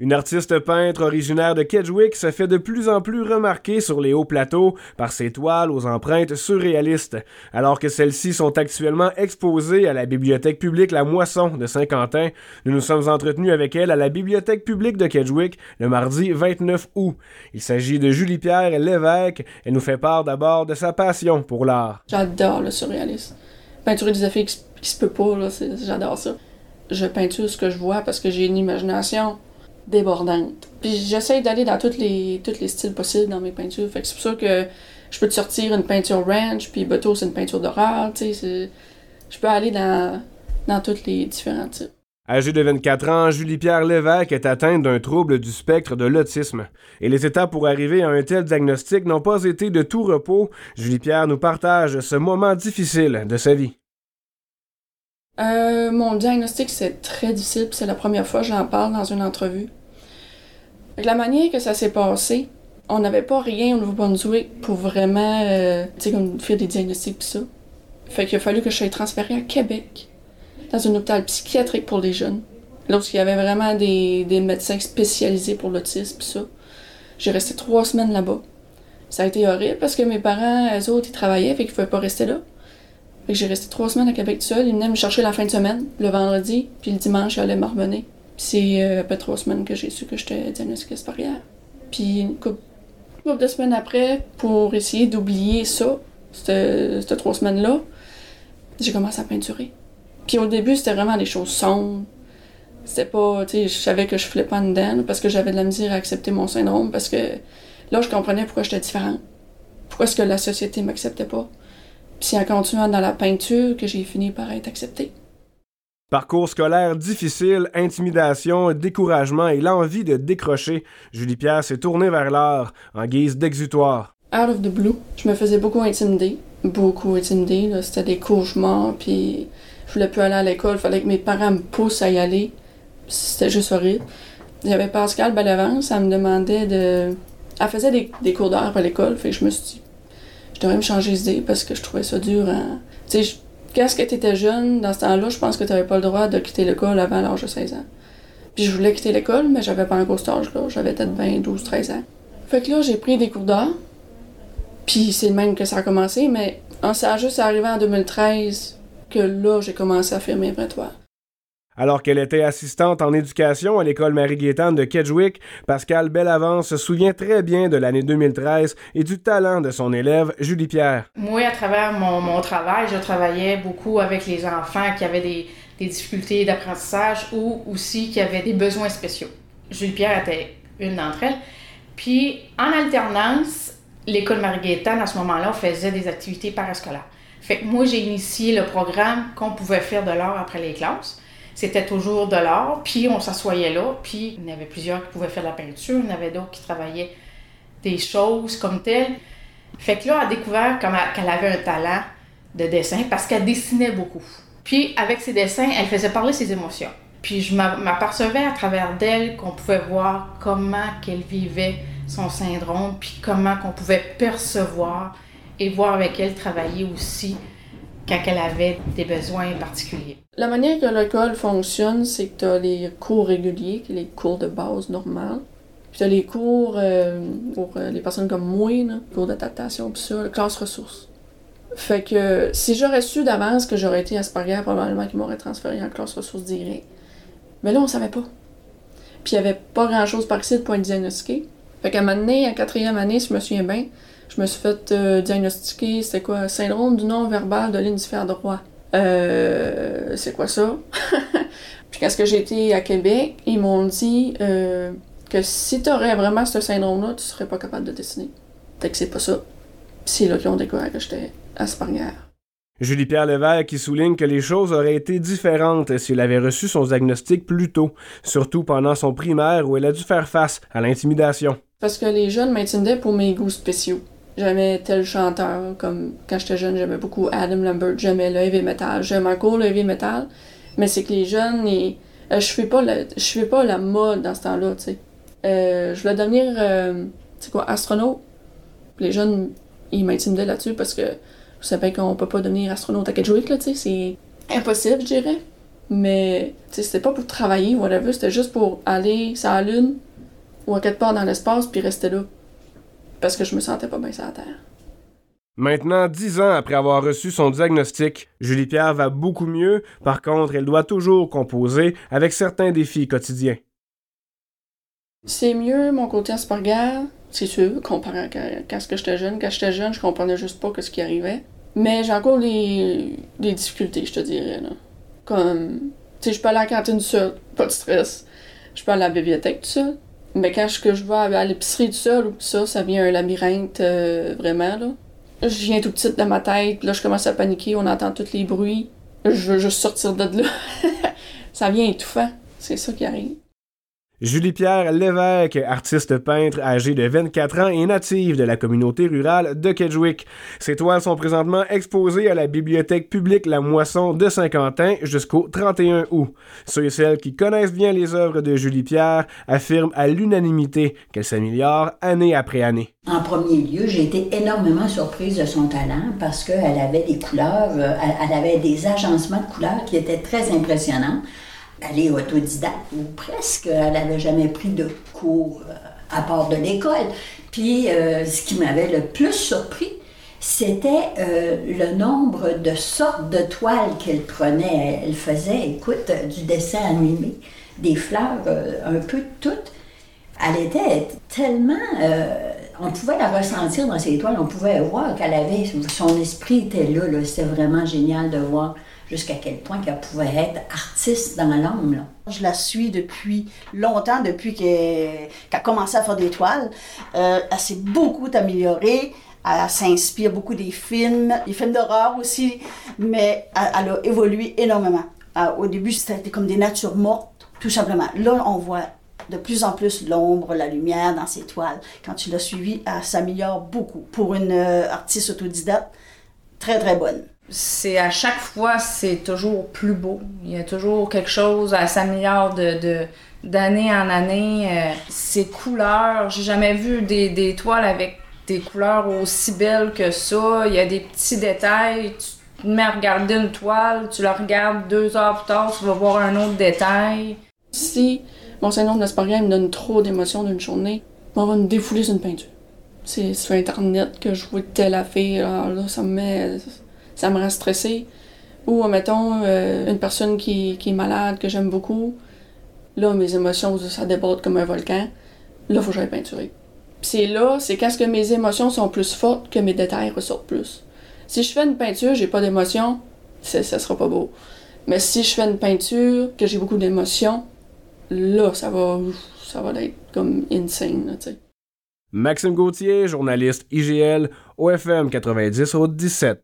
Une artiste peintre originaire de Kedgewick se fait de plus en plus remarquer sur les hauts plateaux par ses toiles aux empreintes surréalistes. Alors que celles-ci sont actuellement exposées à la bibliothèque publique La Moisson de Saint-Quentin, nous nous sommes entretenus avec elle à la bibliothèque publique de Kedgewick le mardi 29 août. Il s'agit de Julie-Pierre Lévesque. Elle nous fait part d'abord de sa passion pour l'art. J'adore le surréalisme. Peinturer des effets qui, se peut pas, j'adore ça. Je peinture ce que je vois parce que j'ai une imagination débordante. Puis j'essaye d'aller dans tous les, tous les styles possibles dans mes peintures. Fait que c'est pour ça que je peux te sortir une peinture ranch, puis Beto, c'est une peinture d'horreur, tu sais. Je peux aller dans, dans tous les différents types. Âgée de 24 ans, Julie-Pierre Lévesque est atteinte d'un trouble du spectre de l'autisme. Et les étapes pour arriver à un tel diagnostic n'ont pas été de tout repos. Julie-Pierre nous partage ce moment difficile de sa vie. Euh, mon diagnostic, c'est très difficile, c'est la première fois que j'en parle dans une entrevue. La manière que ça s'est passé, on n'avait pas rien au Nouveau-Brunswick pour vraiment, euh, sais, faire des diagnostics pis ça. Fait qu'il a fallu que je sois transférée à Québec, dans un hôpital psychiatrique pour les jeunes. Lorsqu'il y avait vraiment des, médecins spécialisés pour l'autisme pis ça. J'ai resté trois semaines là-bas. Ça a été horrible parce que mes parents, eux autres, ils travaillaient, fait qu'ils pouvaient pas rester là. Que j'ai resté trois semaines à Québec seul. Ils venaient me chercher la fin de semaine, le vendredi, puis le dimanche, ils allaient me revenir. c'est euh, après trois semaines que j'ai su que j'étais diagnostiquée Asperger. Puis une couple, de semaines après, pour essayer d'oublier ça, ces trois semaines-là, j'ai commencé à peinturer. Puis au début, c'était vraiment des choses sombres. C'était pas, tu sais, je savais que je flippais pas dedans parce que j'avais de la misère à accepter mon syndrome parce que là, je comprenais pourquoi j'étais différente. Pourquoi est-ce que la société m'acceptait pas. Puis c'est en continuant dans la peinture que j'ai fini par être acceptée. Parcours scolaire difficile, intimidation, découragement et l'envie de décrocher, Julie Pierre s'est tournée vers l'art en guise d'exutoire. Out of the blue, je me faisais beaucoup intimider, beaucoup intimider. C'était des cauchemars, puis je voulais plus aller à l'école, il fallait que mes parents me poussent à y aller. C'était juste horrible. J'avais Pascal Balavance, elle me demandait de. Elle faisait des, cours d'art à l'école, fait que je me suis dit, je devrais me changer d'idée parce que je trouvais ça dur. Hein. Tu sais, quand tu étais jeune, dans ce temps-là, je pense que tu n'avais pas le droit de quitter l'école avant l'âge de 16 ans. Puis je voulais quitter l'école, mais j'avais pas encore cet âge-là. J'avais peut-être 20, 12, 13 ans. Fait que là, j'ai pris des cours d'art. Puis c'est le même que ça a commencé, mais ça a juste arrivé en 2013 que là, j'ai commencé à faire mes toits. Alors qu'elle était assistante en éducation à l'école Marie-Gaétane de Kedgewick, Pascal Bellavance se souvient très bien de l'année 2013 et du talent de son élève Julie Pierre. Moi, à travers mon, travail, je travaillais beaucoup avec les enfants qui avaient des, difficultés d'apprentissage ou aussi qui avaient des besoins spéciaux. Julie Pierre était une d'entre elles. Puis, en alternance, l'école Marie-Gaétane, à ce moment-là, faisait des activités parascolaires. Fait que moi, j'ai initié le programme qu'on pouvait faire de l'art après les classes. C'était toujours de l'art, puis on s'assoyait là, puis il y avait plusieurs qui pouvaient faire de la peinture, il y en avait d'autres qui travaillaient des choses comme telles. Fait que là, elle a découvert qu'elle avait un talent de dessin parce qu'elle dessinait beaucoup. Puis avec ses dessins, elle faisait parler ses émotions. Puis je m'apercevais à travers d'elle qu'on pouvait voir comment qu'elle vivait son syndrome, puis comment qu'on pouvait percevoir et voir avec elle travailler aussi quand elle avait des besoins particuliers. La manière que l'école fonctionne, c'est que tu as les cours réguliers, les cours de base normales. Puis tu as les cours euh, pour euh, les personnes comme moi, cours d'adaptation, puis ça, classe ressources. Fait que si j'aurais su d'avance que j'aurais été Asperger, probablement qu'ils m'auraient transféré en classe ressources direct. Mais là, on savait pas. Puis il y avait pas grand-chose par ici pour être diagnostiqué. Fait qu'à un moment en quatrième année, si je me souviens bien, je me suis fait euh, diagnostiquer, c'était quoi, syndrome du non-verbal de l'hémisphère droit. Euh, c'est quoi ça? Puis quand j'ai été à Québec, ils m'ont dit euh, que si tu aurais vraiment ce syndrome-là, tu serais pas capable de dessiner. Fait que c'est pas ça. Puis c'est là qu'ils ont découvert que j'étais Asperger. Julie-Pierre Levert qui souligne que les choses auraient été différentes s'il avait reçu son diagnostic plus tôt, surtout pendant son primaire où elle a dû faire face à l'intimidation. Parce que les jeunes m'intimidaient pour mes goûts spéciaux. J'aimais tel chanteur, comme quand j'étais jeune, j'aimais beaucoup Adam Lambert, j'aimais le heavy metal, j'aime encore le heavy metal, mais c'est que les jeunes, et, euh, je fais pas je fais pas la mode dans ce temps-là, tu sais. Euh, je voulais devenir, euh, tu quoi, astronaute. Les jeunes, ils m'intimidaient là-dessus parce que je savais qu'on peut pas devenir astronaute à Kedgewick, là, tu sais, c'est impossible, je dirais. Mais, tu sais, c'était pas pour travailler, whatever, c'était juste pour aller sur la Lune ou à quelque part dans l'espace puis rester là. Parce que je me sentais pas bien sur la Terre. Maintenant, dix ans après avoir reçu son diagnostic, Julie Pierre va beaucoup mieux. Par contre, elle doit toujours composer avec certains défis quotidiens. C'est mieux mon côté Asperger, c'est sûr, comparé à quand, j'étais jeune. Quand j'étais jeune, je comprenais juste pas ce qui arrivait. Mais j'ai encore des, difficultés, je te dirais. Là. Comme, tu sais, je peux aller à la cantine seul, pas de stress. Je peux aller à la bibliothèque tout seul. Mais quand je, que je vais à l'épicerie tout seul, ou ça, ça vient un labyrinthe euh, vraiment, là. Je viens tout petit dans ma tête, là, je commence à paniquer, on entend tous les bruits. Je veux juste sortir de là. ça vient étouffant. C'est ça qui arrive. Julie-Pierre Lévesque, artiste peintre âgée de 24 ans et native de la communauté rurale de Kedgewick. Ses toiles sont présentement exposées à la bibliothèque publique La Moisson de Saint-Quentin jusqu'au 31 août. Ceux et celles qui connaissent bien les œuvres de Julie-Pierre affirment à l'unanimité qu'elle s'améliore année après année. En premier lieu, j'ai été énormément surprise de son talent parce qu'elle avait des couleurs, euh, elle avait des agencements de couleurs qui étaient très impressionnants elle est autodidacte ou presque. Elle n'avait jamais pris de cours euh, à part de l'école. Puis euh, ce qui m'avait le plus surpris, c'était euh, le nombre de sortes de toiles qu'elle prenait. Elle faisait, écoute, du dessin animé, des fleurs, un peu toutes. Elle était tellement... on pouvait la ressentir dans ses toiles, on pouvait voir qu'elle avait... Son esprit était là, là. c'était vraiment génial de voir jusqu'à quel point qu'elle pouvait être artiste dans l'âme. Je la suis depuis longtemps, depuis qu'elle a commencé à faire des toiles. Euh, elle s'est beaucoup améliorée. Elle s'inspire beaucoup des films, des films d'horreur aussi, mais elle, a évolué énormément. Euh, au début, c'était comme des natures mortes, tout simplement. Là, on voit de plus en plus l'ombre, la lumière dans ses toiles. Quand tu l'as suivie, elle s'améliore beaucoup. Pour une euh, artiste autodidacte, très très bonne c'est à chaque fois, c'est toujours plus beau. Il y a toujours quelque chose, à s'améliorer de, d'année en année. Euh, ces couleurs, j'ai jamais vu des, des, toiles avec des couleurs aussi belles que ça. Il y a des petits détails. Tu te mets à regarder une toile, tu la regardes deux heures plus tard, tu vas voir un autre détail. Si mon syndrome d'Asperger me donne trop d'émotions d'une journée, on va me défouler sur une peinture. C'est sur Internet que je vois telle affaire, alors là, ça me met ça me rend stressée. Ou, mettons, euh, une personne qui, est malade, que j'aime beaucoup, là, mes émotions, ça déborde comme un volcan. Là, faut que j'aille peinturer. c'est là, c'est quand que mes émotions sont plus fortes que mes détails ressortent plus. Si je fais une peinture, j'ai pas d'émotion, ça sera pas beau. Mais si je fais une peinture, que j'ai beaucoup d'émotions, là, ça va, ça va être comme insane, tu sais. Maxime Gauthier, journaliste IGL, OFM 90 au 17.